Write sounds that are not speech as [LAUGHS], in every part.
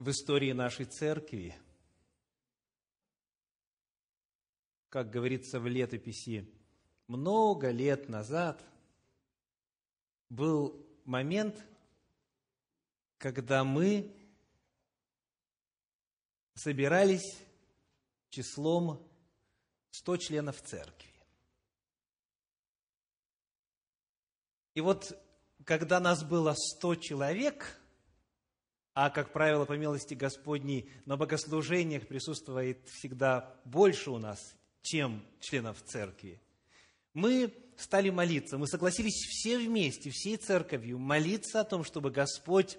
в истории нашей церкви, как говорится в летописи, много лет назад был момент, когда мы собирались числом 100 членов церкви. И вот, когда нас было 100 человек, а, как правило, по милости Господней, на богослужениях присутствует всегда больше у нас, чем членов церкви, мы стали молиться, мы согласились все вместе, всей церковью, молиться о том, чтобы Господь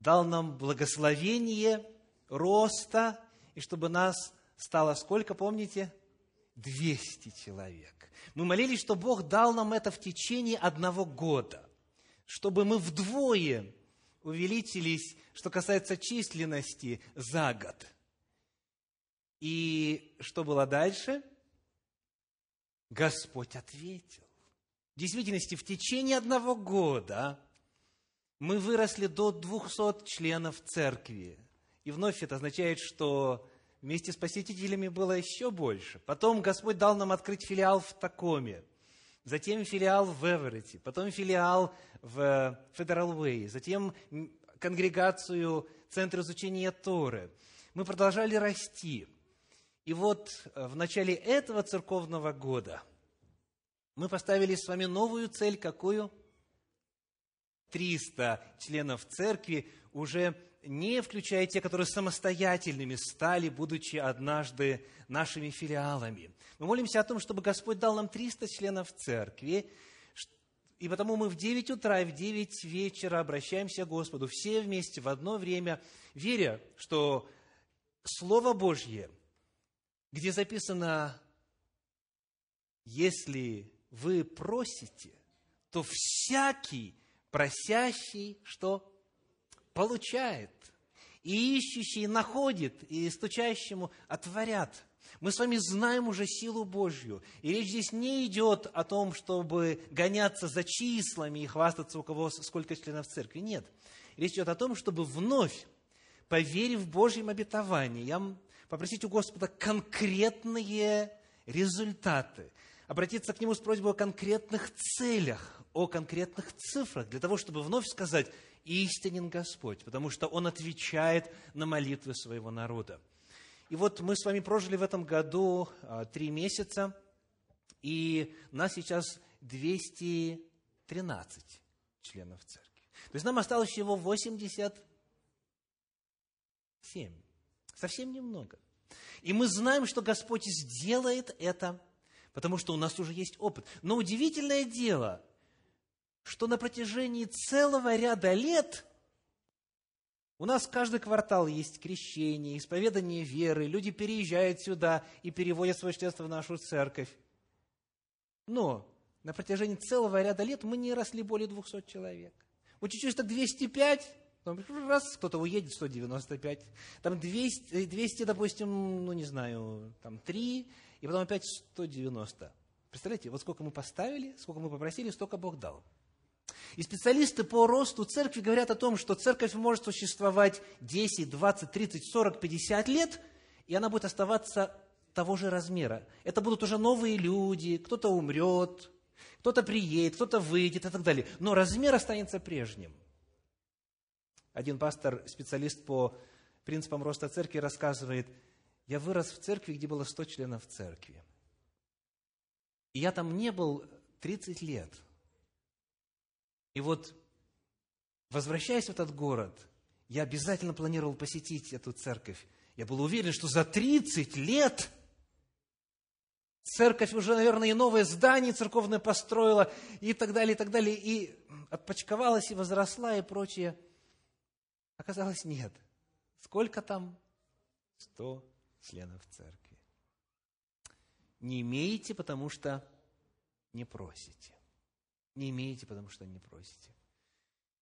дал нам благословение роста, и чтобы нас стало сколько, помните? 200 человек. Мы молились, что Бог дал нам это в течение одного года, чтобы мы вдвое увеличились, что касается численности, за год. И что было дальше? Господь ответил. В действительности, в течение одного года мы выросли до 200 членов церкви. И вновь это означает, что вместе с посетителями было еще больше. Потом Господь дал нам открыть филиал в Такоме, затем филиал в Эверетте, потом филиал в Федерал Уэй, затем конгрегацию Центра изучения Торы. Мы продолжали расти. И вот э, в начале этого церковного года мы поставили с вами новую цель, какую? 300 членов церкви, уже не включая те, которые самостоятельными стали, будучи однажды нашими филиалами. Мы молимся о том, чтобы Господь дал нам 300 членов церкви, и потому мы в 9 утра и в 9 вечера обращаемся к Господу, все вместе в одно время, веря, что Слово Божье – где записано, если вы просите, то всякий просящий, что? Получает, и ищущий находит, и стучащему отворят. Мы с вами знаем уже силу Божью. И речь здесь не идет о том, чтобы гоняться за числами и хвастаться, у кого сколько членов церкви. Нет. Речь идет о том, чтобы вновь, поверив Божьим обетованиям, попросить у Господа конкретные результаты, обратиться к Нему с просьбой о конкретных целях, о конкретных цифрах, для того, чтобы вновь сказать, истинен Господь, потому что Он отвечает на молитвы своего народа. И вот мы с вами прожили в этом году а, три месяца, и нас сейчас 213 членов церкви. То есть нам осталось всего 87. Совсем немного. И мы знаем, что Господь сделает это, потому что у нас уже есть опыт. Но удивительное дело, что на протяжении целого ряда лет у нас каждый квартал есть крещение, исповедание веры, люди переезжают сюда и переводят свое членство в нашу церковь. Но на протяжении целого ряда лет мы не росли более 200 человек. Вот чуть-чуть так 205, Потом раз, кто-то уедет, 195. Там 200, 200, допустим, ну не знаю, там 3, и потом опять 190. Представляете, вот сколько мы поставили, сколько мы попросили, столько Бог дал. И специалисты по росту церкви говорят о том, что церковь может существовать 10, 20, 30, 40, 50 лет, и она будет оставаться того же размера. Это будут уже новые люди, кто-то умрет, кто-то приедет, кто-то выйдет и так далее. Но размер останется прежним – один пастор, специалист по принципам роста церкви, рассказывает, я вырос в церкви, где было 100 членов церкви. И я там не был 30 лет. И вот, возвращаясь в этот город, я обязательно планировал посетить эту церковь. Я был уверен, что за 30 лет церковь уже, наверное, и новое здание церковное построила, и так далее, и так далее, и отпочковалась, и возросла, и прочее. Оказалось, нет. Сколько там? Сто членов церкви. Не имеете, потому что не просите. Не имеете, потому что не просите.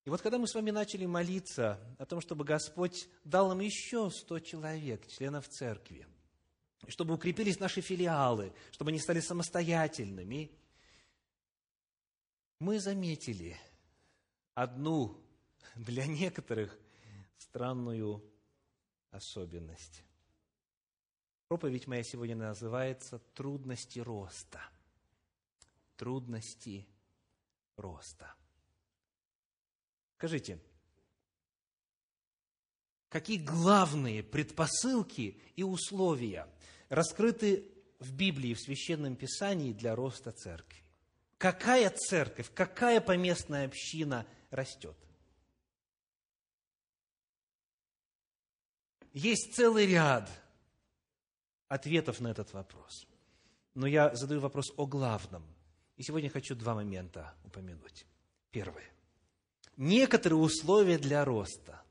И вот когда мы с вами начали молиться о том, чтобы Господь дал нам еще сто человек, членов церкви, чтобы укрепились наши филиалы, чтобы они стали самостоятельными, мы заметили одну для некоторых странную особенность. Проповедь моя сегодня называется «Трудности роста». Трудности роста. Скажите, какие главные предпосылки и условия раскрыты в Библии, в Священном Писании для роста церкви? Какая церковь, какая поместная община растет? Есть целый ряд ответов на этот вопрос. Но я задаю вопрос о главном. И сегодня хочу два момента упомянуть. Первое. Некоторые условия для роста.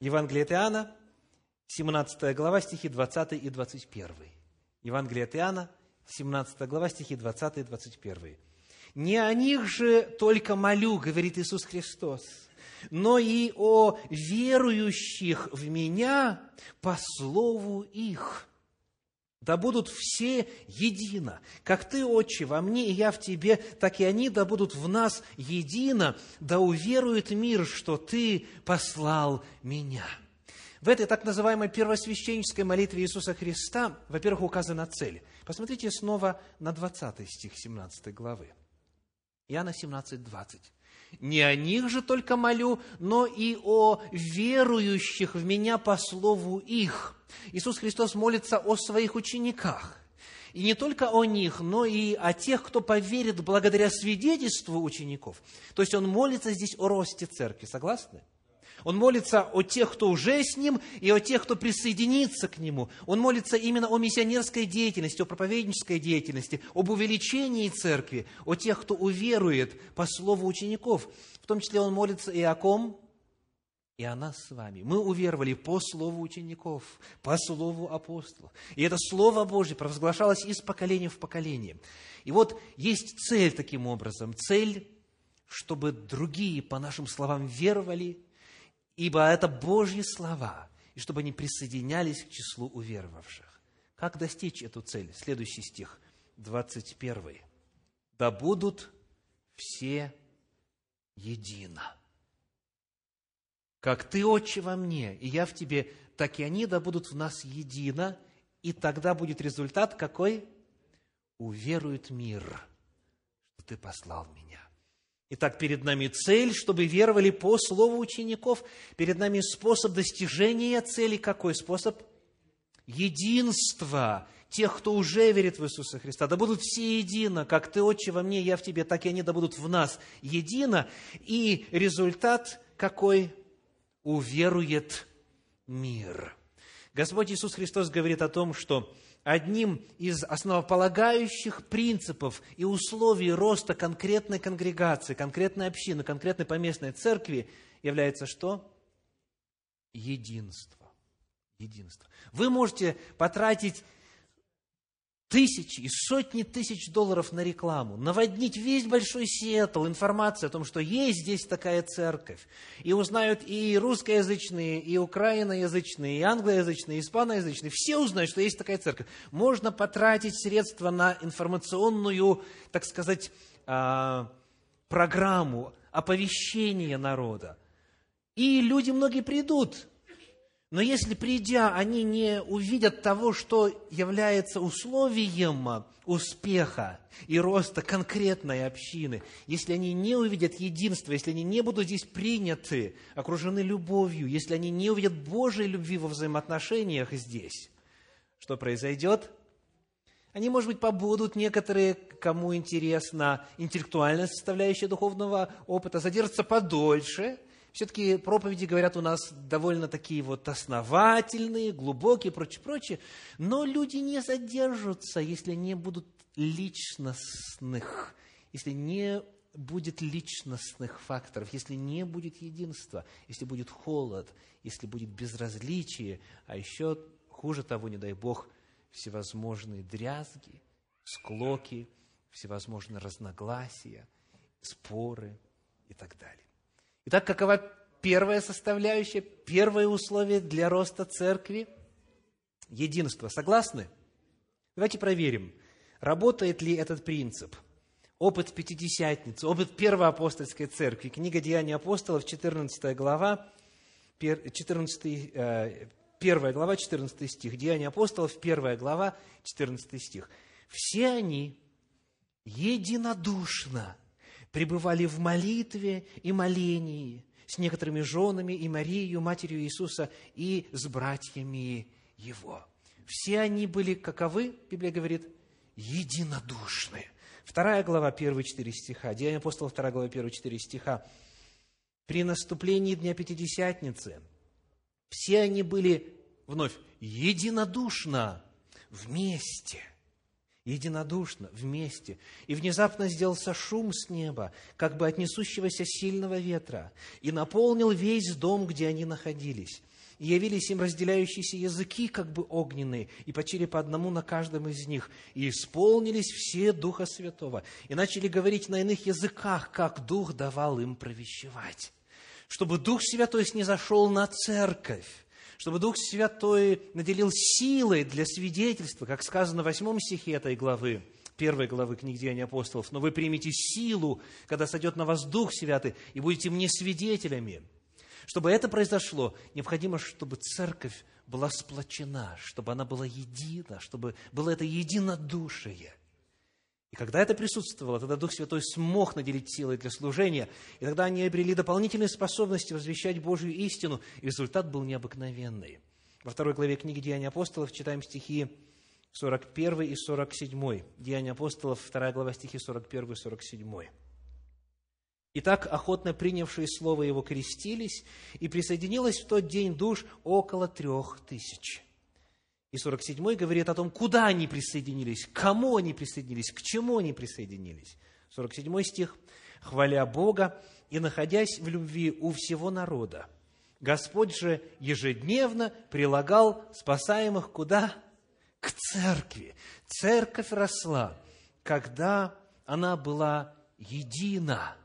Евангелие от Иоанна, 17 глава, стихи 20 и 21. Евангелие от Иоанна, 17 глава, стихи 20 и 21. «Не о них же только молю, говорит Иисус Христос, но и о верующих в Меня по слову их. Да будут все едино, как Ты, Отче, во мне, и я в Тебе, так и они да будут в нас едино, да уверует мир, что Ты послал Меня». В этой так называемой первосвященнической молитве Иисуса Христа, во-первых, указана цель. Посмотрите снова на 20 стих 17 главы. Иоанна 17, 20. Не о них же только молю, но и о верующих в Меня по слову их. Иисус Христос молится о своих учениках. И не только о них, но и о тех, кто поверит благодаря свидетельству учеников. То есть Он молится здесь о росте церкви. Согласны? Он молится о тех, кто уже с Ним, и о тех, кто присоединится к Нему. Он молится именно о миссионерской деятельности, о проповеднической деятельности, об увеличении церкви, о тех, кто уверует по слову учеников. В том числе он молится и о ком? И о нас с вами. Мы уверовали по слову учеников, по слову апостолов. И это Слово Божье провозглашалось из поколения в поколение. И вот есть цель таким образом. Цель, чтобы другие, по нашим словам, веровали, ибо это Божьи слова, и чтобы они присоединялись к числу уверовавших. Как достичь эту цель? Следующий стих, 21. «Да будут все едино. Как Ты, Отче, во мне, и я в Тебе, так и они да будут в нас едино, и тогда будет результат какой? Уверует мир, что Ты послал меня. Итак, перед нами цель, чтобы веровали по слову учеников. Перед нами способ достижения цели. Какой способ? Единство тех, кто уже верит в Иисуса Христа. Да будут все едино, как Ты, Отче, во мне, я в Тебе, так и они да будут в нас едино. И результат какой? Уверует мир. Господь Иисус Христос говорит о том, что одним из основополагающих принципов и условий роста конкретной конгрегации, конкретной общины, конкретной поместной церкви является что? Единство. Единство. Вы можете потратить тысячи и сотни тысяч долларов на рекламу, наводнить весь Большой Сиэтл информацией о том, что есть здесь такая церковь. И узнают и русскоязычные, и украиноязычные, и англоязычные, и испаноязычные. Все узнают, что есть такая церковь. Можно потратить средства на информационную, так сказать, а, программу оповещения народа. И люди многие придут, но если придя, они не увидят того, что является условием успеха и роста конкретной общины, если они не увидят единства, если они не будут здесь приняты, окружены любовью, если они не увидят Божьей любви во взаимоотношениях здесь, что произойдет? Они, может быть, побудут некоторые, кому интересна интеллектуальная составляющая духовного опыта, задержатся подольше – все-таки проповеди, говорят, у нас довольно такие вот основательные, глубокие, прочее, прочее. Но люди не задержатся, если не будут личностных, если не будет личностных факторов, если не будет единства, если будет холод, если будет безразличие, а еще хуже того, не дай Бог, всевозможные дрязги, склоки, всевозможные разногласия, споры и так далее. Итак, какова первая составляющая, первое условие для роста церкви? Единство. Согласны? Давайте проверим, работает ли этот принцип. Опыт Пятидесятницы, опыт Первой апостольской церкви. Книга Деяний апостолов, 14 глава, 14, 1 глава, 14 стих. Деяния апостолов, 1 глава, 14 стих. Все они единодушно пребывали в молитве и молении с некоторыми женами и Марией, матерью Иисуса, и с братьями Его. Все они были каковы, Библия говорит, единодушны. Вторая глава, первые четыре стиха, Деяния апостолов, вторая глава, первые четыре стиха. При наступлении Дня Пятидесятницы все они были, вновь, единодушно вместе – единодушно, вместе. И внезапно сделался шум с неба, как бы от несущегося сильного ветра, и наполнил весь дом, где они находились. И явились им разделяющиеся языки, как бы огненные, и почили по одному на каждом из них. И исполнились все Духа Святого, и начали говорить на иных языках, как Дух давал им провещевать. Чтобы Дух Святой снизошел на церковь, чтобы Дух Святой наделил силой для свидетельства, как сказано в восьмом стихе этой главы, первой главы книги Деяний апостолов, но вы примете силу, когда сойдет на вас Дух Святый, и будете мне свидетелями. Чтобы это произошло, необходимо, чтобы церковь была сплочена, чтобы она была едина, чтобы было это единодушие – и когда это присутствовало, тогда Дух Святой смог наделить силой для служения, и тогда они обрели дополнительные способности возвещать Божью истину, и результат был необыкновенный. Во второй главе книги «Деяния апостолов» читаем стихи 41 и 47. Деяния апостолов, вторая глава, стихи 41 и 47. Итак, охотно принявшие слово его крестились, и присоединилось в тот день душ около трех тысяч. И 47 говорит о том, куда они присоединились, к кому они присоединились, к чему они присоединились. 47 стих. «Хваля Бога и находясь в любви у всего народа, Господь же ежедневно прилагал спасаемых куда? К церкви. Церковь росла, когда она была едина,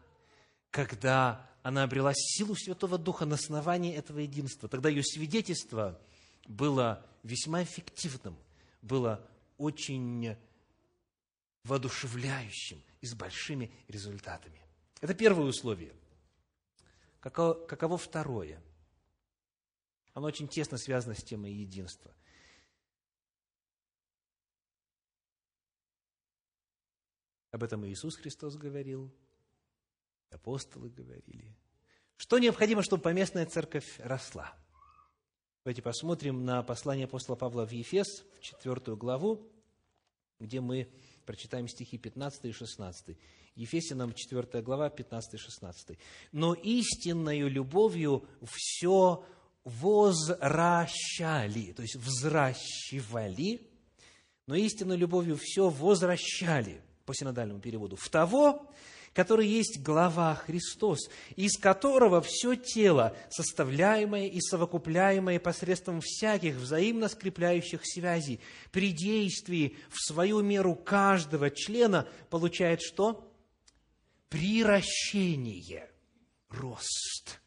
когда она обрела силу Святого Духа на основании этого единства. Тогда ее свидетельство было весьма эффективным, было очень воодушевляющим и с большими результатами. Это первое условие. Каково, каково второе? Оно очень тесно связано с темой единства. Об этом Иисус Христос говорил, апостолы говорили. Что необходимо, чтобы поместная церковь росла – Давайте посмотрим на послание апостола Павла в Ефес, в четвертую главу, где мы прочитаем стихи 15 и 16. Ефесянам 4 глава, 15 и 16. «Но истинною любовью все возвращали», то есть взращивали, но истинной любовью все возвращали, по синодальному переводу, в того, который есть глава Христос, из которого все тело, составляемое и совокупляемое посредством всяких взаимно скрепляющих связей, при действии в свою меру каждого члена получает что? Приращение, рост.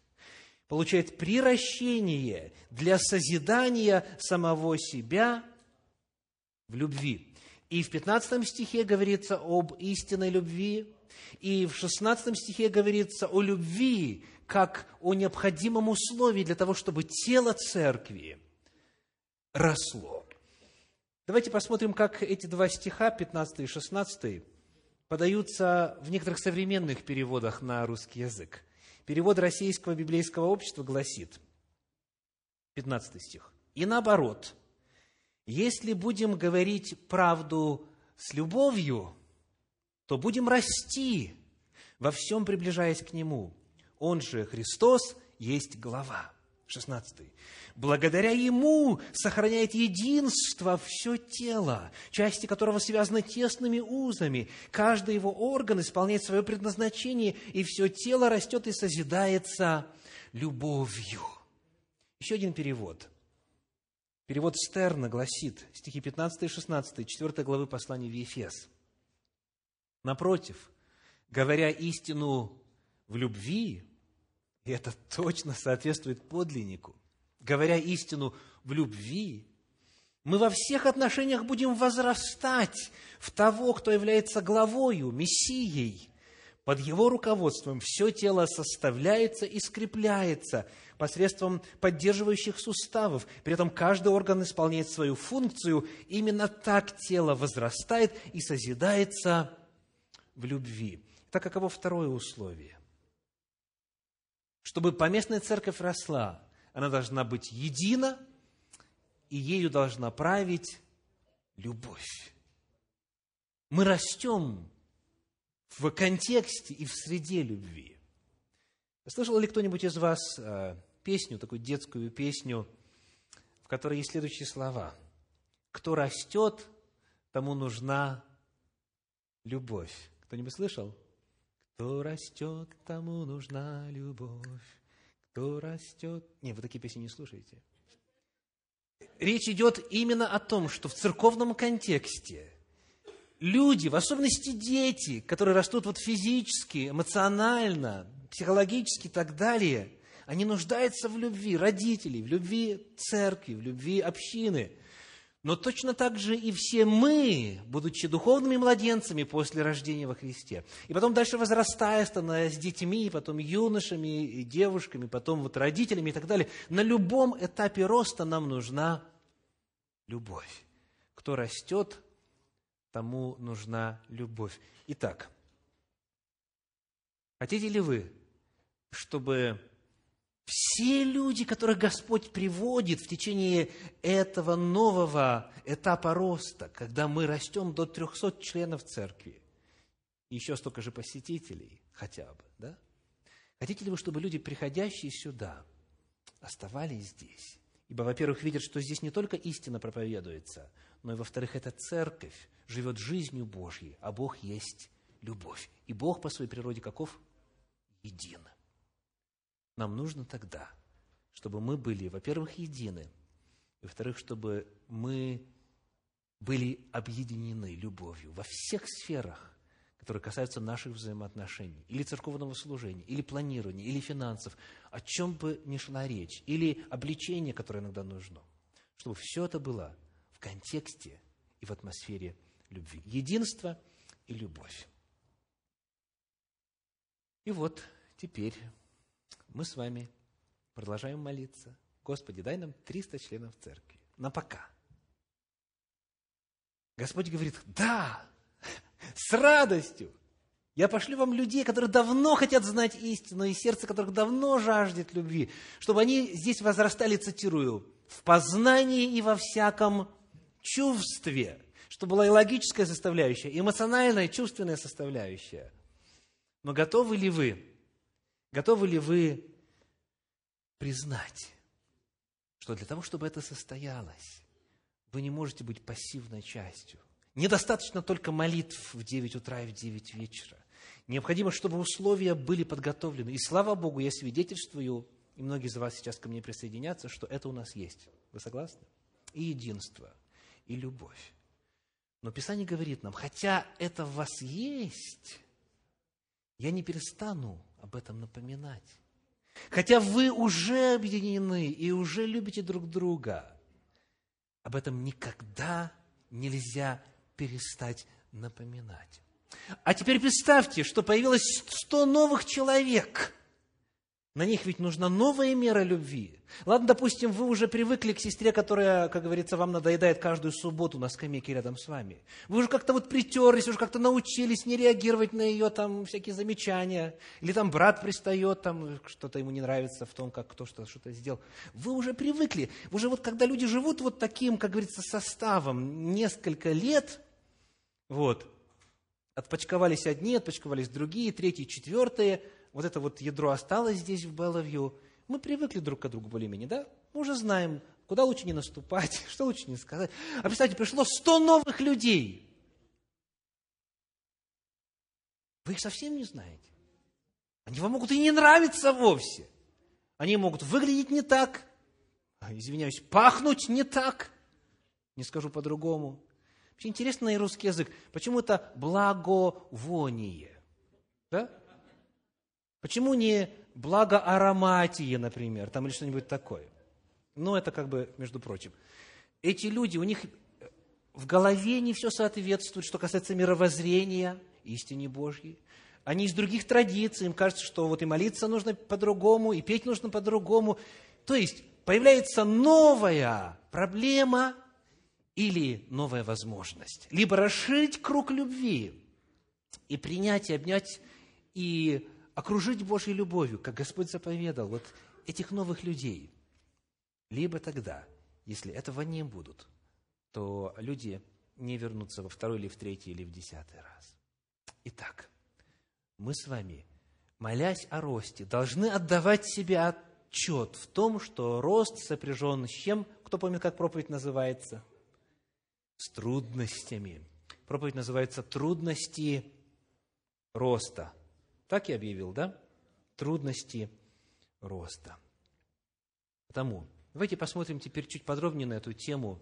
Получает приращение для созидания самого себя в любви. И в 15 стихе говорится об истинной любви, и в 16 стихе говорится о любви, как о необходимом условии для того, чтобы тело церкви росло. Давайте посмотрим, как эти два стиха, 15 и 16, подаются в некоторых современных переводах на русский язык. Перевод Российского библейского общества гласит, 15 стих, «И наоборот, если будем говорить правду с любовью, то будем расти, во всем приближаясь к Нему. Он же, Христос, есть глава. 16. Благодаря Ему сохраняет единство все тело, части которого связаны тесными узами. Каждый его орган исполняет свое предназначение, и все тело растет и созидается любовью. Еще один перевод. Перевод Стерна гласит, стихи 15 и 16, 4 главы послания в Ефес – Напротив, говоря истину в любви, и это точно соответствует подлиннику, говоря истину в любви, мы во всех отношениях будем возрастать в того, кто является главою, Мессией, Под его руководством все тело составляется и скрепляется посредством поддерживающих суставов. При этом каждый орган исполняет свою функцию. Именно так тело возрастает и созидается в любви. Так каково второе условие? Чтобы поместная церковь росла, она должна быть едина, и ею должна править любовь. Мы растем в контексте и в среде любви. Слышал ли кто-нибудь из вас э, песню, такую детскую песню, в которой есть следующие слова? «Кто растет, тому нужна любовь». Кто-нибудь слышал? Кто растет, тому нужна любовь. Кто растет... Не, вы такие песни не слушаете. Речь идет именно о том, что в церковном контексте люди, в особенности дети, которые растут вот физически, эмоционально, психологически и так далее, они нуждаются в любви родителей, в любви церкви, в любви общины. Но точно так же и все мы, будучи духовными младенцами после рождения во Христе, и потом дальше возрастая, становясь детьми, потом юношами и девушками, потом вот родителями и так далее, на любом этапе роста нам нужна любовь. Кто растет, тому нужна любовь. Итак, хотите ли вы, чтобы все люди, которых Господь приводит в течение этого нового этапа роста, когда мы растем до 300 членов церкви, еще столько же посетителей хотя бы, да? Хотите ли вы, чтобы люди, приходящие сюда, оставались здесь? Ибо, во-первых, видят, что здесь не только истина проповедуется, но и, во-вторых, эта церковь живет жизнью Божьей, а Бог есть любовь. И Бог по своей природе каков? Един. Нам нужно тогда, чтобы мы были, во-первых, едины, и, во-вторых, чтобы мы были объединены любовью во всех сферах, которые касаются наших взаимоотношений, или церковного служения, или планирования, или финансов, о чем бы ни шла речь, или обличение, которое иногда нужно, чтобы все это было в контексте и в атмосфере любви. Единство и любовь. И вот теперь мы с вами продолжаем молиться. Господи, дай нам 300 членов церкви. На пока. Господь говорит, да, с радостью. Я пошлю вам людей, которые давно хотят знать истину, и сердце которых давно жаждет любви, чтобы они здесь возрастали, цитирую, в познании и во всяком чувстве, чтобы была и логическая составляющая, и эмоциональная, и чувственная составляющая. Но готовы ли вы Готовы ли вы признать, что для того, чтобы это состоялось, вы не можете быть пассивной частью? Недостаточно только молитв в 9 утра и в 9 вечера. Необходимо, чтобы условия были подготовлены. И слава Богу, я свидетельствую, и многие из вас сейчас ко мне присоединятся, что это у нас есть. Вы согласны? И единство, и любовь. Но Писание говорит нам, хотя это в вас есть, я не перестану об этом напоминать. Хотя вы уже объединены и уже любите друг друга, об этом никогда нельзя перестать напоминать. А теперь представьте, что появилось сто новых человек – на них ведь нужна новая мера любви. Ладно, допустим, вы уже привыкли к сестре, которая, как говорится, вам надоедает каждую субботу на скамейке рядом с вами. Вы уже как-то вот притерлись, уже как-то научились не реагировать на ее там всякие замечания. Или там брат пристает, там что-то ему не нравится в том, как кто что, что-то сделал. Вы уже привыкли. Вы уже вот когда люди живут вот таким, как говорится, составом несколько лет, вот, отпочковались одни, отпочковались другие, третьи, четвертые – вот это вот ядро осталось здесь, в Беловью, мы привыкли друг к другу более-менее, да? Мы уже знаем, куда лучше не наступать, [LAUGHS] что лучше не сказать. А представьте, пришло сто новых людей. Вы их совсем не знаете. Они вам могут и не нравиться вовсе. Они могут выглядеть не так, а, извиняюсь, пахнуть не так, не скажу по-другому. Вообще интересный русский язык. Почему это благовоние? Да? Почему не благоароматие, например, там или что-нибудь такое? Ну, это как бы, между прочим. Эти люди, у них в голове не все соответствует, что касается мировоззрения, истине Божьей. они из других традиций, им кажется, что вот и молиться нужно по-другому, и петь нужно по-другому. То есть появляется новая проблема или новая возможность. Либо расширить круг любви и принять, и обнять, и окружить Божьей любовью, как Господь заповедал, вот этих новых людей. Либо тогда, если этого не будут, то люди не вернутся во второй или в третий или в десятый раз. Итак, мы с вами, молясь о росте, должны отдавать себе отчет в том, что рост сопряжен с чем? Кто помнит, как проповедь называется? С трудностями. Проповедь называется «Трудности роста». Так я объявил, да? Трудности роста. Потому давайте посмотрим теперь чуть подробнее на эту тему.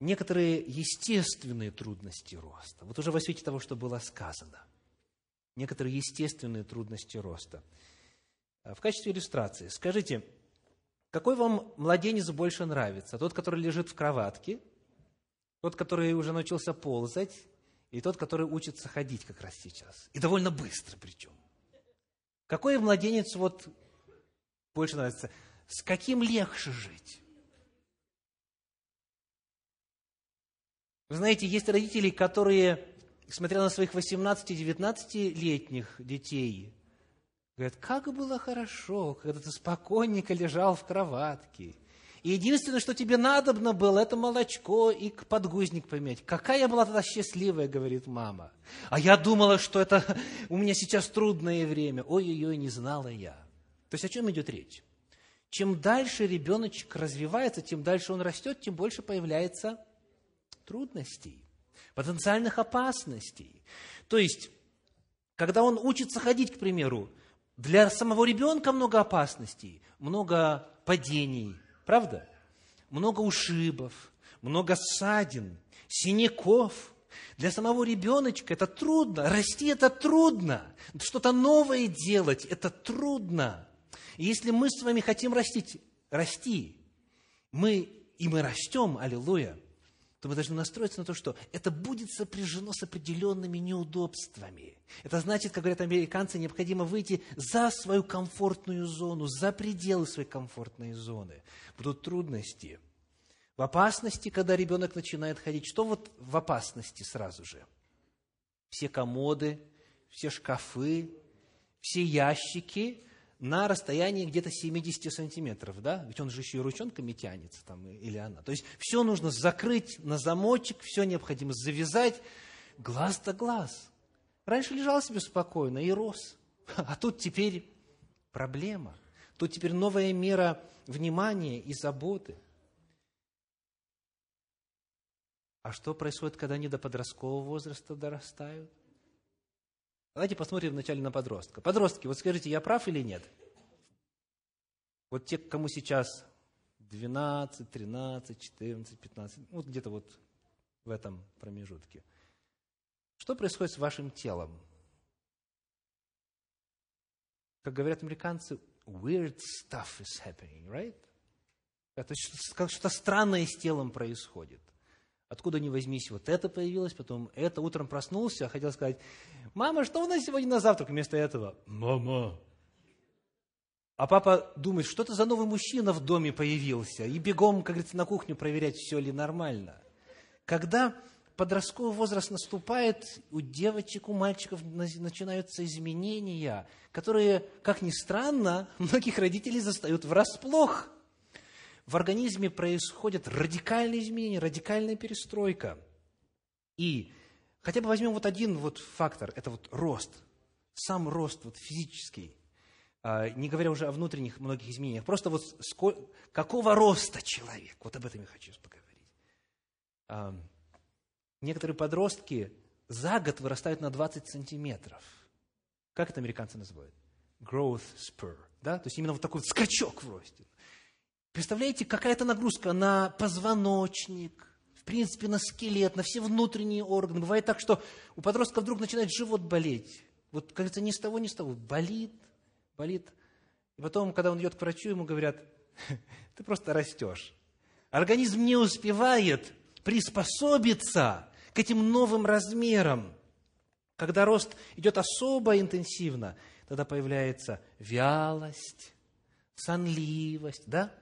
Некоторые естественные трудности роста. Вот уже во свете того, что было сказано. Некоторые естественные трудности роста. В качестве иллюстрации, скажите, какой вам младенец больше нравится? Тот, который лежит в кроватке, тот, который уже научился ползать, и тот, который учится ходить как раз сейчас. И довольно быстро причем. Какой младенец вот больше нравится? С каким легче жить? Вы знаете, есть родители, которые, смотря на своих 18-19-летних детей, говорят, как было хорошо, когда ты спокойненько лежал в кроватке, и единственное, что тебе надобно было, это молочко и подгузник поменять. Какая я была тогда счастливая, говорит мама. А я думала, что это [LAUGHS] у меня сейчас трудное время. Ой-ой-ой, не знала я. То есть о чем идет речь? Чем дальше ребеночек развивается, тем дальше он растет, тем больше появляется трудностей, потенциальных опасностей. То есть, когда он учится ходить, к примеру, для самого ребенка много опасностей, много падений, Правда? Много ушибов, много ссадин, синяков. Для самого ребеночка это трудно. Расти это трудно. Что-то новое делать это трудно. И если мы с вами хотим растить, расти, мы, и мы растем, аллилуйя, то мы должны настроиться на то, что это будет сопряжено с определенными неудобствами. Это значит, как говорят американцы, необходимо выйти за свою комфортную зону, за пределы своей комфортной зоны. Будут трудности. В опасности, когда ребенок начинает ходить, что вот в опасности сразу же? Все комоды, все шкафы, все ящики, на расстоянии где-то 70 сантиметров, да? Ведь он же еще и ручонками тянется там, или она. То есть все нужно закрыть на замочек, все необходимо завязать, глаз да глаз. Раньше лежал себе спокойно и рос. [LAUGHS] А тут теперь проблема. Тут теперь новая мера внимания и заботы. А что происходит, когда они до подросткового возраста дорастают? Давайте посмотрим вначале на подростка. Подростки, вот скажите, я прав или нет? Вот те, кому сейчас 12, 13, 14, 15, вот где-то вот в этом промежутке. Что происходит с вашим телом? Как говорят американцы, weird stuff is happening, right? Это что-то странное с телом происходит. Откуда ни возьмись, вот это появилось, потом это. Утром проснулся, хотел сказать, мама, что у нас сегодня на завтрак? Вместо этого, мама. А папа думает, что это за новый мужчина в доме появился. И бегом, как говорится, на кухню проверять, все ли нормально. Когда подростковый возраст наступает, у девочек, у мальчиков начинаются изменения, которые, как ни странно, многих родителей застают врасплох – в организме происходят радикальные изменения, радикальная перестройка. И хотя бы возьмем вот один вот фактор, это вот рост, сам рост вот физический, а, не говоря уже о внутренних многих изменениях, просто вот сколь, какого роста человек, вот об этом я хочу поговорить. А, некоторые подростки за год вырастают на 20 сантиметров. Как это американцы называют? Growth spur. Да? То есть именно вот такой вот скачок в росте. Представляете, какая-то нагрузка на позвоночник, в принципе, на скелет, на все внутренние органы. Бывает так, что у подростка вдруг начинает живот болеть. Вот, кажется, ни с того, ни с того. Болит, болит. И потом, когда он идет к врачу, ему говорят, ты просто растешь. Организм не успевает приспособиться к этим новым размерам. Когда рост идет особо интенсивно, тогда появляется вялость, сонливость, да?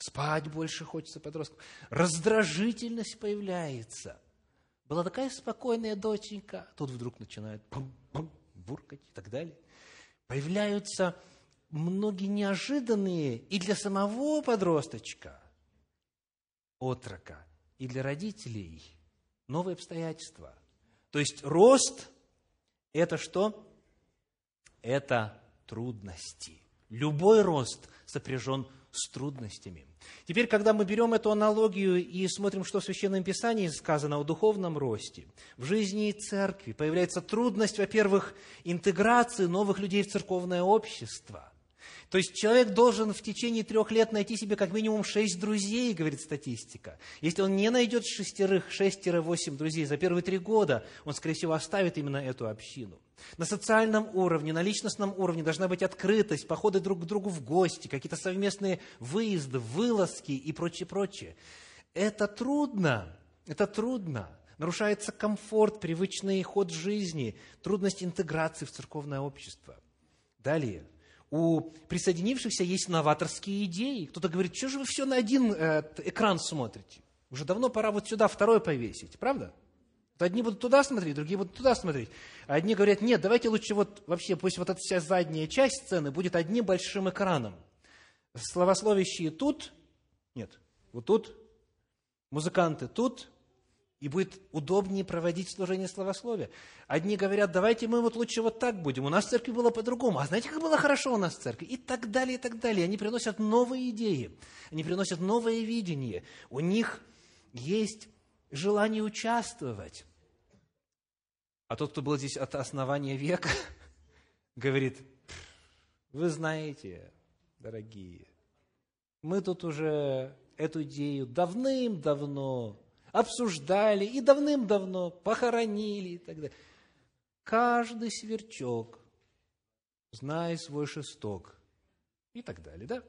Спать больше хочется подростку. Раздражительность появляется. Была такая спокойная доченька, тут вдруг начинает буркать и так далее. Появляются многие неожиданные и для самого подросточка, отрока, и для родителей новые обстоятельства. То есть рост – это что? Это трудности. Любой рост сопряжен с трудностями. Теперь, когда мы берем эту аналогию и смотрим, что в Священном Писании сказано о духовном росте, в жизни церкви появляется трудность, во-первых, интеграции новых людей в церковное общество. То есть человек должен в течение трех лет найти себе как минимум шесть друзей, говорит статистика. Если он не найдет шестерых, шесть-восемь друзей за первые три года, он, скорее всего, оставит именно эту общину. На социальном уровне, на личностном уровне должна быть открытость, походы друг к другу в гости, какие-то совместные выезды, вылазки и прочее, прочее. Это трудно, это трудно. Нарушается комфорт, привычный ход жизни, трудность интеграции в церковное общество. Далее – у присоединившихся есть новаторские идеи. Кто-то говорит, что же вы все на один э, экран смотрите? Уже давно пора вот сюда второй повесить, правда? Одни будут туда смотреть, другие будут туда смотреть. А одни говорят, нет, давайте лучше вот вообще, пусть вот эта вся задняя часть сцены будет одним большим экраном. Словословящие тут, нет, вот тут, музыканты тут, и будет удобнее проводить служение словословия. Одни говорят, давайте мы вот лучше вот так будем, у нас в церкви было по-другому, а знаете, как было хорошо у нас в церкви? И так далее, и так далее. Они приносят новые идеи, они приносят новое видение. У них есть желание участвовать. А тот, кто был здесь от основания века, [LAUGHS] говорит, вы знаете, дорогие, мы тут уже эту идею давным-давно обсуждали и давным-давно похоронили и так далее. Каждый сверчок, зная свой шесток и так далее, да?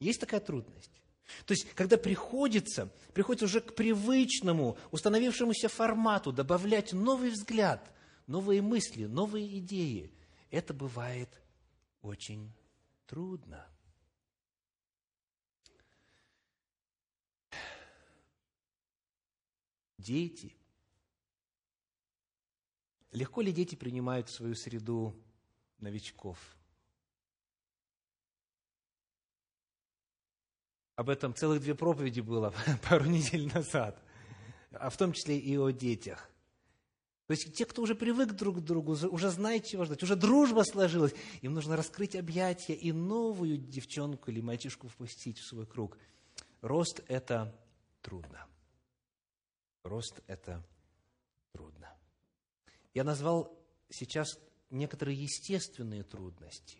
Есть такая трудность. То есть, когда приходится, приходится уже к привычному, установившемуся формату добавлять новый взгляд, новые мысли, новые идеи, это бывает очень трудно. дети. Легко ли дети принимают в свою среду новичков? Об этом целых две проповеди было [LAUGHS] пару недель назад, а в том числе и о детях. То есть те, кто уже привык друг к другу, уже знает, чего ждать, уже дружба сложилась, им нужно раскрыть объятия и новую девчонку или мальчишку впустить в свой круг. Рост – это трудно рост – это трудно. Я назвал сейчас некоторые естественные трудности,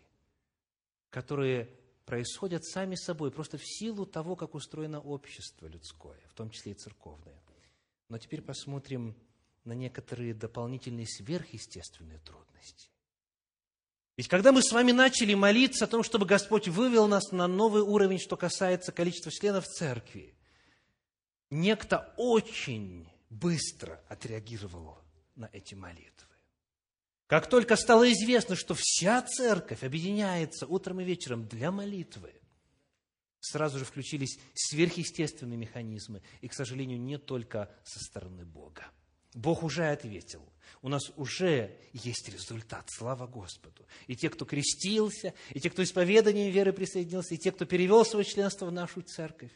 которые происходят сами собой, просто в силу того, как устроено общество людское, в том числе и церковное. Но теперь посмотрим на некоторые дополнительные сверхъестественные трудности. Ведь когда мы с вами начали молиться о том, чтобы Господь вывел нас на новый уровень, что касается количества членов церкви, некто очень быстро отреагировал на эти молитвы. Как только стало известно, что вся церковь объединяется утром и вечером для молитвы, сразу же включились сверхъестественные механизмы, и, к сожалению, не только со стороны Бога. Бог уже ответил. У нас уже есть результат, слава Господу. И те, кто крестился, и те, кто исповеданием веры присоединился, и те, кто перевел свое членство в нашу церковь,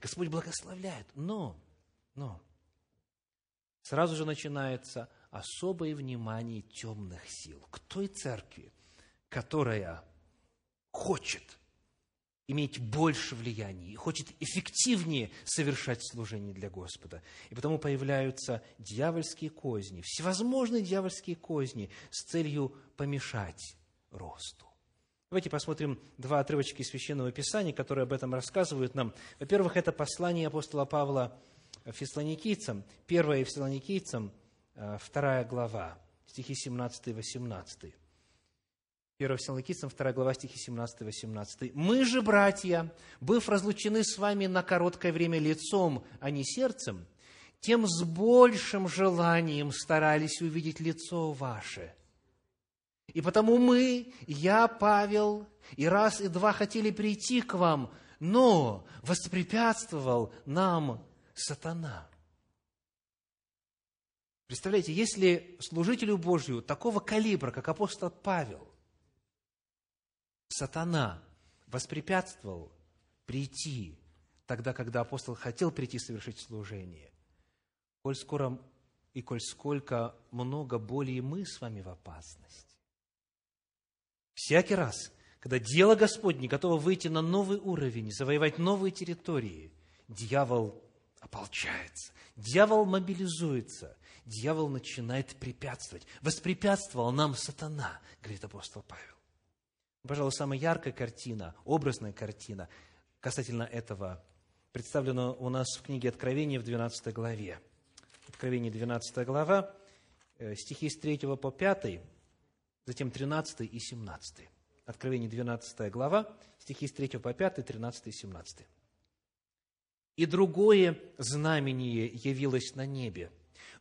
Господь благословляет. Но, но, сразу же начинается особое внимание темных сил к той церкви, которая хочет иметь больше влияния и хочет эффективнее совершать служение для Господа. И потому появляются дьявольские козни, всевозможные дьявольские козни с целью помешать росту. Давайте посмотрим два отрывочка из Священного Писания, которые об этом рассказывают нам. Во-первых, это послание апостола Павла фессалоникийцам, первое фессалоникийцам, э, вторая глава, стихи 17 и 18. 1 Фессалоникийцам, 2 глава, стихи 17 и 18. «Мы же, братья, быв разлучены с вами на короткое время лицом, а не сердцем, тем с большим желанием старались увидеть лицо ваше. И потому мы, я, Павел, и раз, и два хотели прийти к вам, но воспрепятствовал нам сатана. Представляете, если служителю Божию такого калибра, как апостол Павел, сатана воспрепятствовал прийти тогда, когда апостол хотел прийти совершить служение, коль скоро и коль сколько много более мы с вами в опасности. Всякий раз, когда дело Господне готово выйти на новый уровень, завоевать новые территории, дьявол ополчается, дьявол мобилизуется, дьявол начинает препятствовать. Воспрепятствовал нам сатана, говорит апостол Павел. Пожалуй, самая яркая картина, образная картина касательно этого представлена у нас в книге Откровения в 12 главе. Откровение 12 глава, э, стихи с 3 по 5, затем 13 и 17. Откровение 12 глава, стихи с 3 по 5, 13 и 17. «И другое знамение явилось на небе.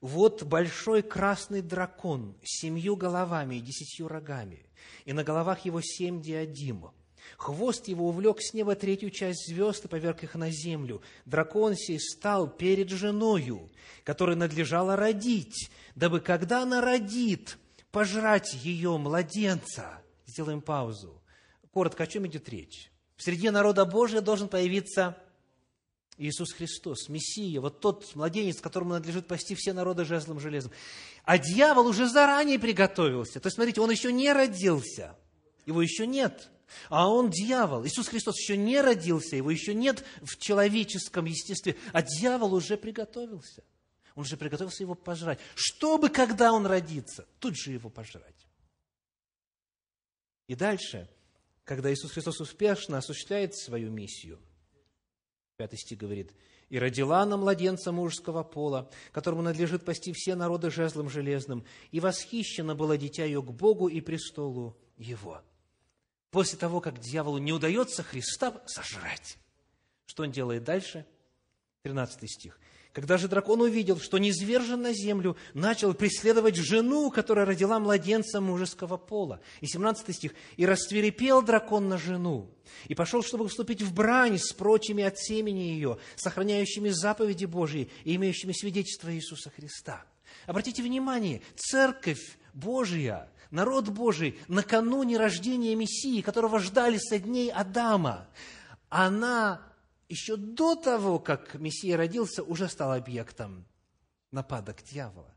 Вот большой красный дракон с семью головами и десятью рогами, и на головах его семь диадимов. Хвост его увлек с неба третью часть звезд и поверг их на землю. Дракон сей стал перед женою, которой надлежало родить, дабы когда она родит, пожрать ее младенца. Сделаем паузу. Коротко, о чем идет речь? В среде народа Божия должен появиться Иисус Христос, Мессия, вот тот младенец, которому надлежит пасти все народы жезлом железом. А дьявол уже заранее приготовился. То есть, смотрите, он еще не родился, его еще нет. А он дьявол. Иисус Христос еще не родился, его еще нет в человеческом естестве, а дьявол уже приготовился. Он уже приготовился его пожрать, чтобы, когда он родится, тут же его пожрать. И дальше, когда Иисус Христос успешно осуществляет свою миссию – Пятый стих говорит, «И родила она младенца мужского пола, которому надлежит пасти все народы жезлом железным, и восхищено было дитя ее к Богу и престолу его». После того, как дьяволу не удается Христа сожрать, что он делает дальше? 13 стих. Когда же дракон увидел, что низвержен на землю, начал преследовать жену, которая родила младенца мужеского пола. И 17 стих. «И расцвирепел дракон на жену, и пошел, чтобы вступить в брань с прочими от семени ее, сохраняющими заповеди Божьи и имеющими свидетельство Иисуса Христа». Обратите внимание, церковь Божья, народ Божий, накануне рождения Мессии, которого ждали со дней Адама, она еще до того, как Мессия родился, уже стал объектом нападок дьявола.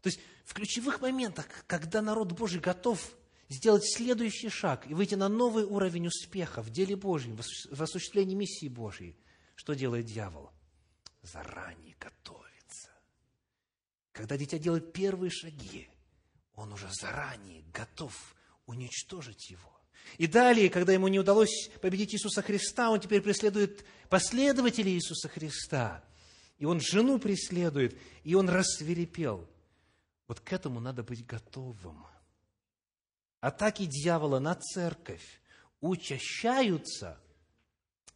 То есть в ключевых моментах, когда народ Божий готов сделать следующий шаг и выйти на новый уровень успеха в деле Божьем, в осуществлении миссии Божьей, что делает дьявол? Заранее готовится. Когда дитя делает первые шаги, он уже заранее готов уничтожить его. И далее, когда ему не удалось победить Иисуса Христа, он теперь преследует последователей Иисуса Христа. И он жену преследует, и он рассверепел. Вот к этому надо быть готовым. Атаки дьявола на церковь учащаются,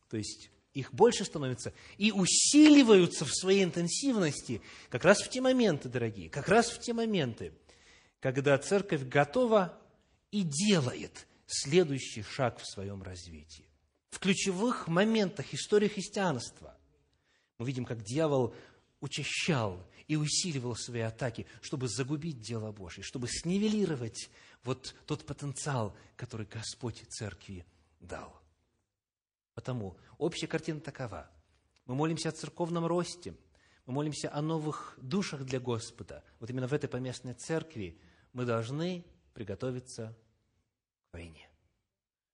то есть их больше становится, и усиливаются в своей интенсивности как раз в те моменты, дорогие, как раз в те моменты, когда церковь готова и делает следующий шаг в своем развитии. В ключевых моментах истории христианства мы видим, как дьявол учащал и усиливал свои атаки, чтобы загубить дело Божье, чтобы снивелировать вот тот потенциал, который Господь церкви дал. Потому общая картина такова. Мы молимся о церковном росте, мы молимся о новых душах для Господа. Вот именно в этой поместной церкви мы должны приготовиться войне.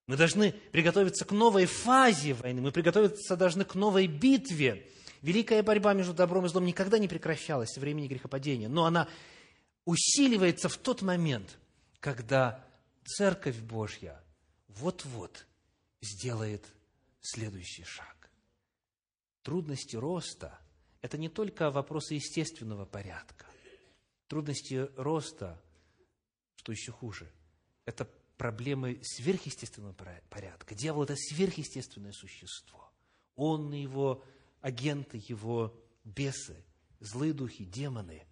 Мы должны приготовиться к новой фазе войны, мы приготовиться должны к новой битве. Великая борьба между добром и злом никогда не прекращалась со времени грехопадения, но она усиливается в тот момент, когда Церковь Божья вот-вот сделает следующий шаг. Трудности роста – это не только вопросы естественного порядка. Трудности роста, что еще хуже, это проблемы сверхъестественного порядка. Дьявол – это сверхъестественное существо. Он и его агенты, его бесы злые духи, демоны,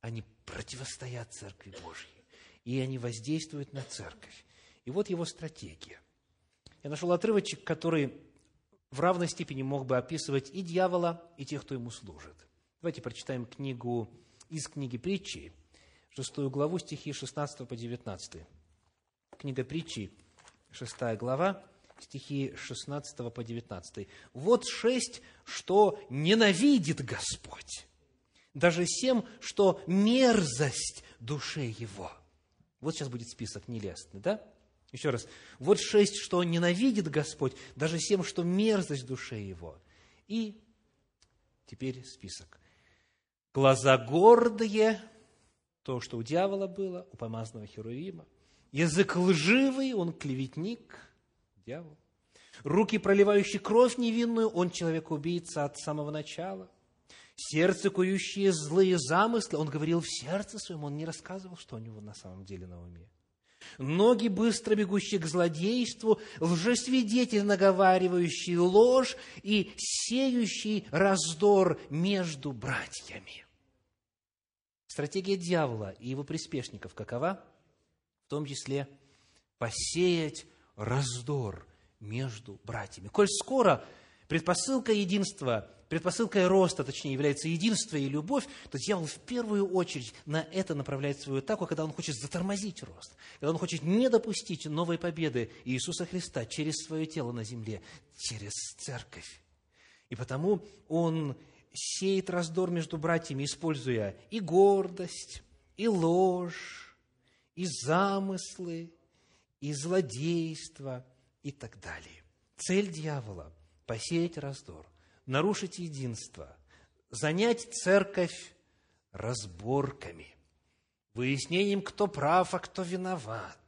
они противостоят Церкви Божьей. И они воздействуют на Церковь. И вот его стратегия. Я нашел отрывочек, который в равной степени мог бы описывать и дьявола, и тех, кто ему служит. Давайте прочитаем книгу из книги притчи, шестую главу, стихи 16 по 19. Книга притчи, шестая глава, стихи 16 по 19. «Вот шесть, что ненавидит Господь, даже семь, что мерзость душе его». Вот сейчас будет список нелестный, да? Еще раз. Вот шесть, что ненавидит Господь, даже семь, что мерзость душе его. И теперь список. Глаза гордые, то, что у дьявола было, у помазанного Херувима. Язык лживый, он клеветник, дьявол. Руки, проливающие кровь невинную, он человек-убийца от самого начала. Сердце, кующие злые замыслы, он говорил в сердце своем, он не рассказывал, что у него на самом деле на уме. Ноги, быстро бегущие к злодейству, лжесвидетель, наговаривающий ложь и сеющий раздор между братьями. Стратегия дьявола и его приспешников какова? Том числе посеять раздор между братьями. Коль скоро предпосылка единства, предпосылкой роста, точнее, является единство и любовь, то дьявол в первую очередь на это направляет свою атаку, когда он хочет затормозить рост, когда он хочет не допустить новой победы Иисуса Христа через свое тело на земле, через церковь. И потому он сеет раздор между братьями, используя и гордость, и ложь, и замыслы, и злодейство, и так далее. Цель дьявола – посеять раздор, нарушить единство, занять церковь разборками, выяснением, кто прав, а кто виноват,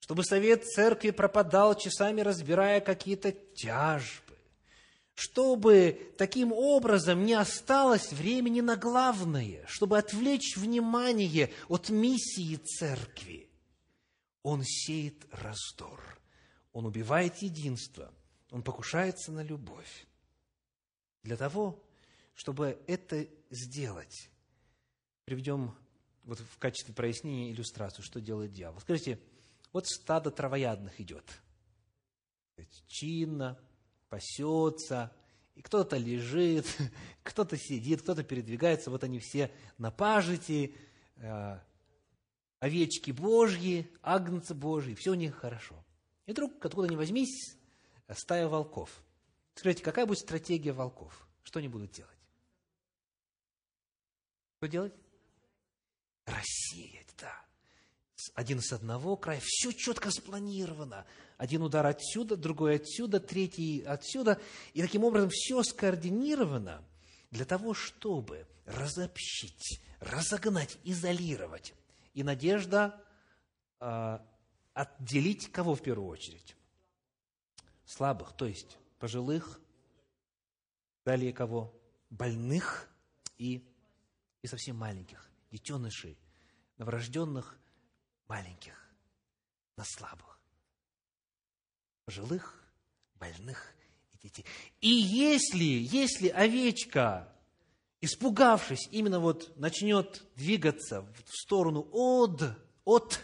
чтобы совет церкви пропадал часами, разбирая какие-то тяжбы, чтобы таким образом не осталось времени на главное, чтобы отвлечь внимание от миссии церкви. Он сеет раздор, он убивает единство, он покушается на любовь. Для того, чтобы это сделать, приведем вот в качестве прояснения иллюстрацию, что делает дьявол. Скажите, вот стадо травоядных идет. Чинно, пасется, и кто-то лежит, [LAUGHS] кто-то сидит, кто-то передвигается, вот они все на пажите, э, овечки Божьи, агнцы Божьи, все у них хорошо. И вдруг, откуда ни возьмись, стая волков. Скажите, какая будет стратегия волков? Что они будут делать? Что делать? Рассеять, да. Один с одного края, все четко спланировано. Один удар отсюда, другой отсюда, третий отсюда. И таким образом все скоординировано для того, чтобы разобщить, разогнать, изолировать. И надежда э, отделить кого в первую очередь? Слабых, то есть пожилых, далее кого? Больных и, и совсем маленьких, детенышей, новорожденных, маленьких, на слабых пожилых, больных и детей. И если, если овечка, испугавшись, именно вот начнет двигаться в сторону от, от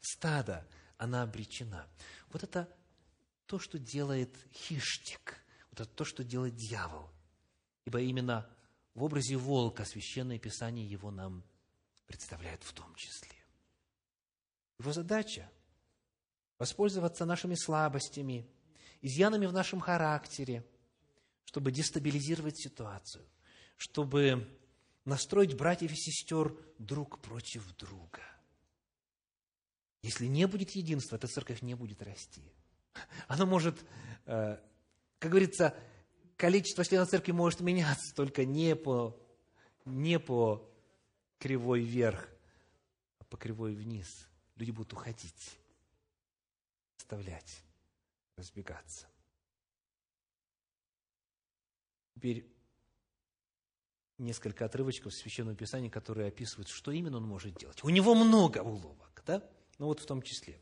стада, она обречена. Вот это то, что делает хищник, вот это то, что делает дьявол. Ибо именно в образе волка Священное Писание его нам представляет в том числе. Его задача – воспользоваться нашими слабостями, изъянами в нашем характере, чтобы дестабилизировать ситуацию, чтобы настроить братьев и сестер друг против друга. Если не будет единства, эта церковь не будет расти. Она может, э, как говорится, количество членов церкви может меняться, только не по, не по кривой вверх, а по кривой вниз. Люди будут уходить оставлять, разбегаться. Теперь несколько отрывочков в Священном Писании, которые описывают, что именно он может делать. У него много уловок, да? Ну вот в том числе.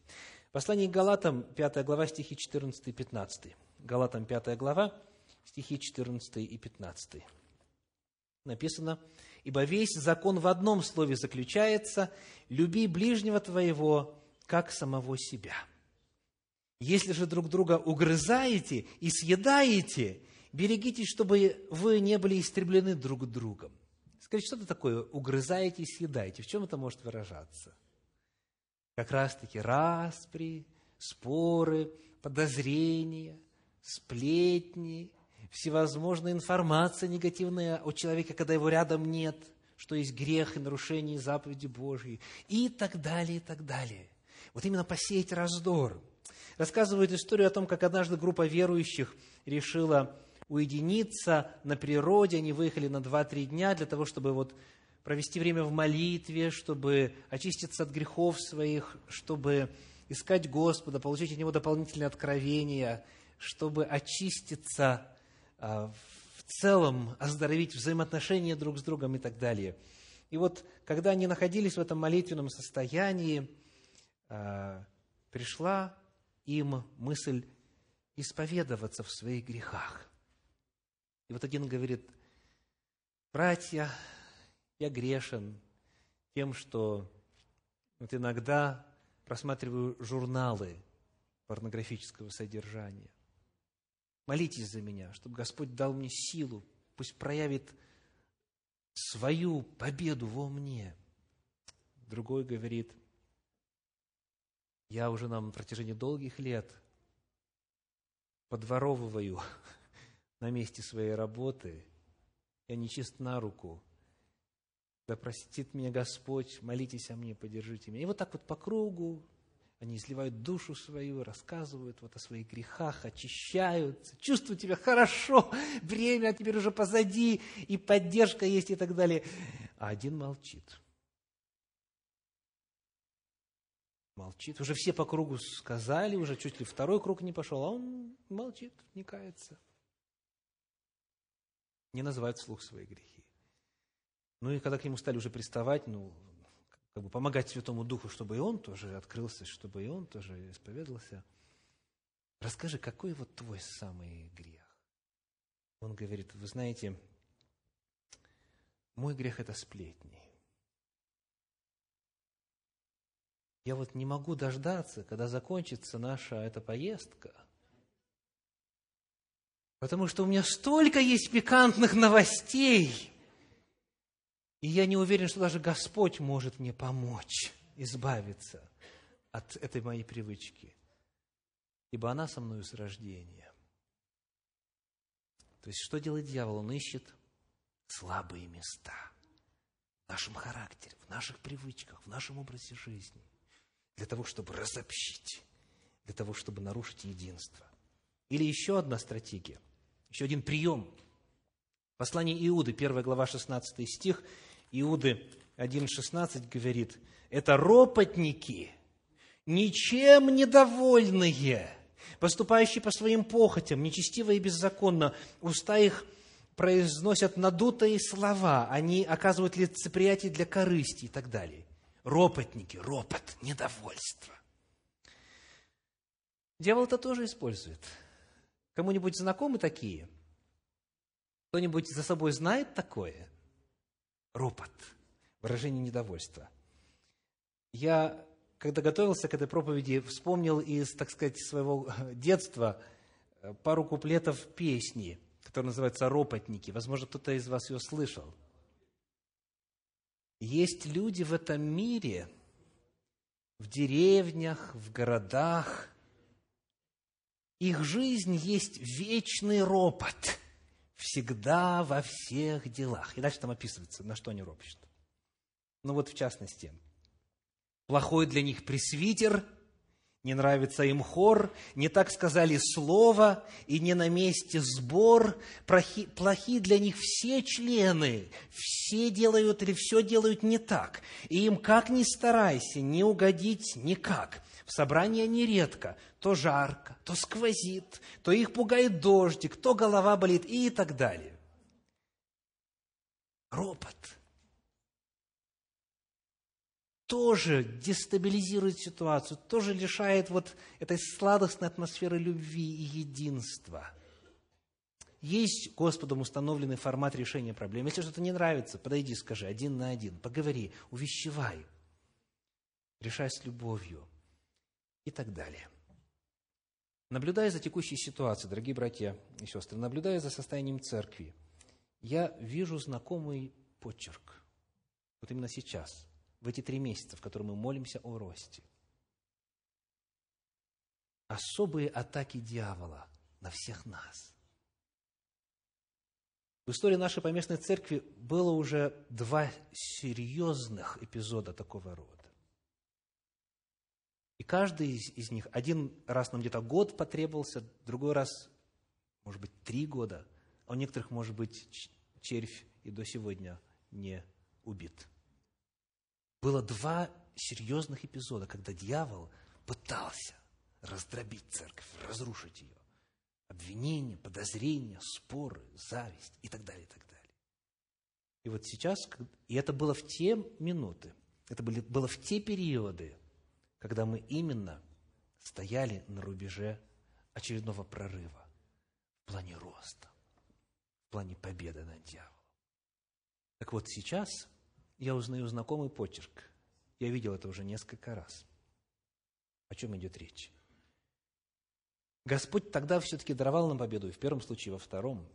Послание к Галатам, 5 глава, стихи 14 и 15. Галатам, 5 глава, стихи 14 и 15. написано, «Ибо весь закон в одном слове заключается – люби ближнего твоего, как самого себя». Если же друг друга угрызаете и съедаете, берегитесь, чтобы вы не были истреблены друг другом. Скажите, что это такое угрызаете и съедаете? В чем это может выражаться? Как раз-таки распри, споры, подозрения, сплетни, всевозможная информация негативная о человеке, когда его рядом нет, что есть грех и нарушение заповеди Божьей, и так далее, и так далее. Вот именно посеять раздор – рассказывает историю о том, как однажды группа верующих решила уединиться на природе. Они выехали на 2-3 дня для того, чтобы вот провести время в молитве, чтобы очиститься от грехов своих, чтобы искать Господа, получить от Него дополнительные откровения, чтобы очиститься в целом, оздоровить взаимоотношения друг с другом и так далее. И вот, когда они находились в этом молитвенном состоянии, а, пришла им мысль исповедоваться в своих грехах. И вот один говорит, братья, я грешен тем, что вот иногда просматриваю журналы порнографического содержания. Молитесь за меня, чтобы Господь дал мне силу, пусть проявит свою победу во мне. Другой говорит, я уже на протяжении долгих лет подворовываю [LAUGHS] на месте своей работы, я нечист на руку, да простит меня Господь, молитесь о мне, поддержите меня. И вот так вот по кругу они изливают душу свою, рассказывают вот о своих грехах, очищаются, чувствуют себя хорошо, [LAUGHS] время теперь уже позади, и поддержка есть и так далее. А один молчит – молчит. Уже все по кругу сказали, уже чуть ли второй круг не пошел, а он молчит, не кается. Не называет вслух свои грехи. Ну и когда к нему стали уже приставать, ну, как бы помогать Святому Духу, чтобы и он тоже открылся, чтобы и он тоже исповедовался. Расскажи, какой вот твой самый грех? Он говорит, вы знаете, мой грех – это сплетни. Я вот не могу дождаться, когда закончится наша эта поездка, потому что у меня столько есть пикантных новостей, и я не уверен, что даже Господь может мне помочь избавиться от этой моей привычки, ибо она со мною с рождения. То есть, что делает дьявол? Он ищет слабые места в нашем характере, в наших привычках, в нашем образе жизни для того, чтобы разобщить, для того, чтобы нарушить единство. Или еще одна стратегия, еще один прием. Послание Иуды, 1 глава, 16 стих, Иуды 1.16 говорит, это ропотники, ничем недовольные, поступающие по своим похотям, нечестиво и беззаконно, уста их произносят надутые слова, они оказывают лицеприятие для корысти и так далее ропотники, ропот, недовольство. Дьявол это тоже использует. Кому-нибудь знакомы такие? Кто-нибудь за собой знает такое? Ропот, выражение недовольства. Я, когда готовился к этой проповеди, вспомнил из, так сказать, своего детства пару куплетов песни, которая называется «Ропотники». Возможно, кто-то из вас ее слышал – есть люди в этом мире, в деревнях, в городах, их жизнь есть вечный ропот, всегда во всех делах. И дальше там описывается, на что они ропщут. Ну вот в частности, плохой для них пресвитер – не нравится им хор, не так сказали слово, и не на месте сбор, плохи, плохи для них все члены, все делают или все делают не так, и им как ни старайся, не угодить никак. В собрании они редко, то жарко, то сквозит, то их пугает дождик, то голова болит и так далее. Ропот – тоже дестабилизирует ситуацию, тоже лишает вот этой сладостной атмосферы любви и единства. есть Господом установленный формат решения проблем. Если что-то не нравится, подойди, скажи один на один, поговори, увещевай, решай с любовью и так далее. Наблюдая за текущей ситуацией, дорогие братья и сестры, наблюдая за состоянием церкви, я вижу знакомый почерк. Вот именно сейчас, в эти три месяца, в которые мы молимся о росте. Особые атаки дьявола на всех нас. В истории нашей поместной церкви было уже два серьезных эпизода такого рода. И каждый из, из них, один раз нам где-то год потребовался, другой раз, может быть, три года, а у некоторых, может быть, червь и до сегодня не убит. Было два серьезных эпизода, когда дьявол пытался раздробить церковь, разрушить ее. Обвинения, подозрения, споры, зависть и так далее, и так далее. И вот сейчас, и это было в те минуты, это были, было в те периоды, когда мы именно стояли на рубеже очередного прорыва в плане роста, в плане победы над дьяволом. Так вот сейчас я узнаю знакомый почерк. Я видел это уже несколько раз. О чем идет речь? Господь тогда все-таки даровал нам победу, и в первом случае, и во втором.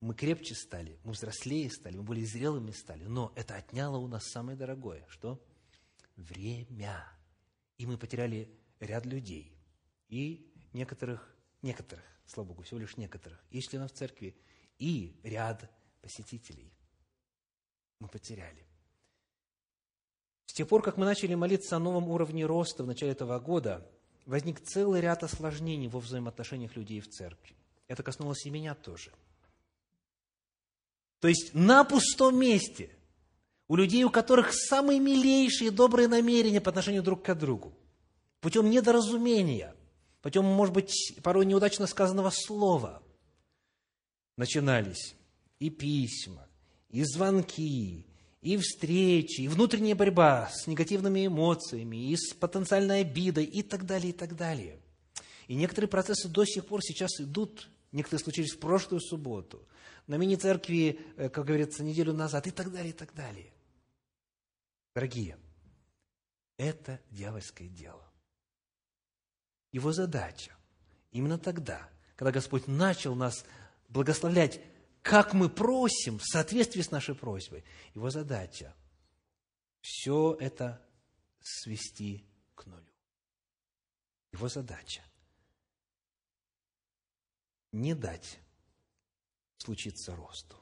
Мы крепче стали, мы взрослее стали, мы более зрелыми стали. Но это отняло у нас самое дорогое. Что? Время и мы потеряли ряд людей. И некоторых, некоторых, слава Богу, всего лишь некоторых, и членов церкви, и ряд посетителей мы потеряли. С тех пор, как мы начали молиться о новом уровне роста в начале этого года, возник целый ряд осложнений во взаимоотношениях людей в церкви. Это коснулось и меня тоже. То есть на пустом месте – у людей, у которых самые милейшие добрые намерения по отношению друг к другу, путем недоразумения, путем, может быть, порой неудачно сказанного слова, начинались и письма, и звонки, и встречи, и внутренняя борьба с негативными эмоциями, и с потенциальной обидой, и так далее, и так далее. И некоторые процессы до сих пор сейчас идут, некоторые случились в прошлую субботу, на мини-церкви, э, как говорится, неделю назад, и так далее, и так далее. Дорогие, это дьявольское дело. Его задача именно тогда, когда Господь начал нас благословлять, как мы просим, в соответствии с нашей просьбой, его задача все это свести к нулю. Его задача не дать случиться росту.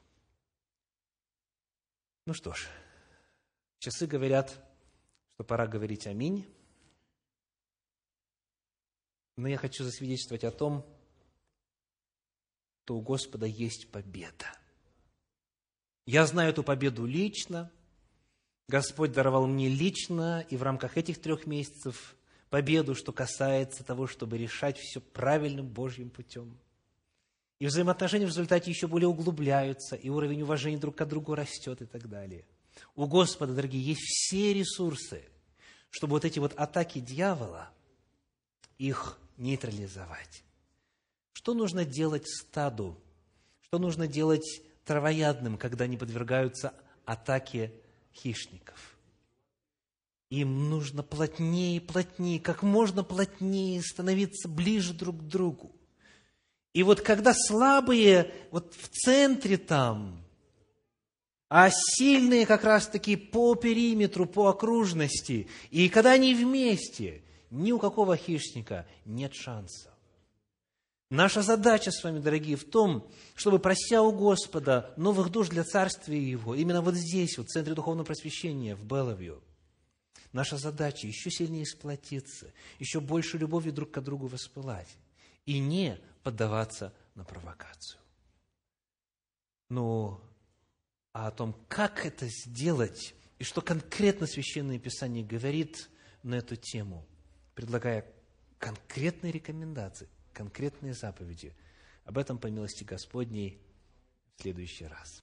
Ну что ж, Часы говорят, что пора говорить аминь. Но я хочу засвидетельствовать о том, что у Господа есть победа. Я знаю эту победу лично. Господь даровал мне лично и в рамках этих трех месяцев победу, что касается того, чтобы решать все правильным Божьим путем. И взаимоотношения в результате еще более углубляются, и уровень уважения друг к другу растет и так далее – у Господа, дорогие, есть все ресурсы, чтобы вот эти вот атаки дьявола, их нейтрализовать. Что нужно делать стаду? Что нужно делать травоядным, когда они подвергаются атаке хищников? Им нужно плотнее и плотнее, как можно плотнее становиться ближе друг к другу. И вот когда слабые вот в центре там, а сильные как раз-таки по периметру, по окружности. И когда они вместе, ни у какого хищника нет шанса. Наша задача с вами, дорогие, в том, чтобы, прося у Господа новых душ для Царствия Его, именно вот здесь, вот в Центре Духовного Просвещения, в Беловью, наша задача еще сильнее сплотиться, еще больше любовью друг к другу воспылать и не поддаваться на провокацию. Но а о том, как это сделать, и что конкретно Священное Писание говорит на эту тему, предлагая конкретные рекомендации, конкретные заповеди. Об этом, по милости Господней, в следующий раз.